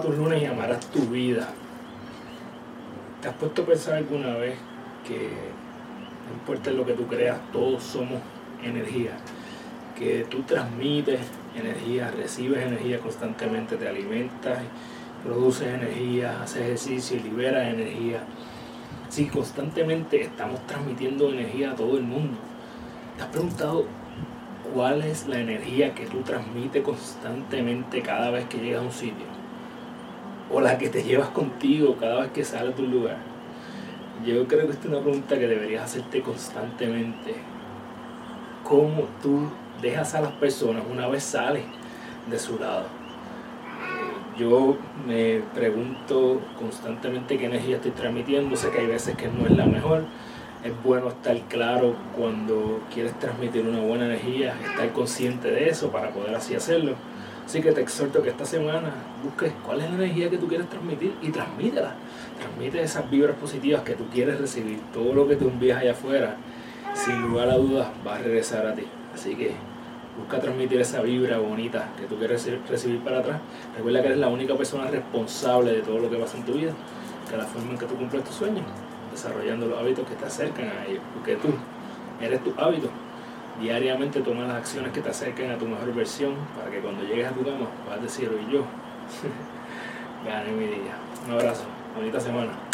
tus lunes y amarás tu vida. ¿Te has puesto a pensar alguna vez que no importa lo que tú creas, todos somos energía? Que tú transmites energía, recibes energía constantemente, te alimentas, produces energía, haces ejercicio y liberas energía. Sí, constantemente estamos transmitiendo energía a todo el mundo. ¿Te has preguntado cuál es la energía que tú transmites constantemente cada vez que llegas a un sitio? O la que te llevas contigo cada vez que sales de un lugar. Yo creo que esta es una pregunta que deberías hacerte constantemente. ¿Cómo tú dejas a las personas una vez sales de su lado? Yo me pregunto constantemente qué energía estoy transmitiendo. Sé que hay veces que no es la mejor es bueno estar claro cuando quieres transmitir una buena energía, estar consciente de eso para poder así hacerlo. Así que te exhorto que esta semana busques cuál es la energía que tú quieres transmitir y transmítela. Transmite esas vibras positivas que tú quieres recibir. Todo lo que tú envías allá afuera, sin lugar a dudas, va a regresar a ti. Así que busca transmitir esa vibra bonita que tú quieres recibir para atrás. Recuerda que eres la única persona responsable de todo lo que pasa en tu vida, de la forma en que tú cumples tus sueños desarrollando los hábitos que te acercan a ellos, porque tú eres tu hábito. Diariamente toma las acciones que te acerquen a tu mejor versión para que cuando llegues a tu cama puedas decir, hoy yo gané mi día. Un abrazo, bonita semana.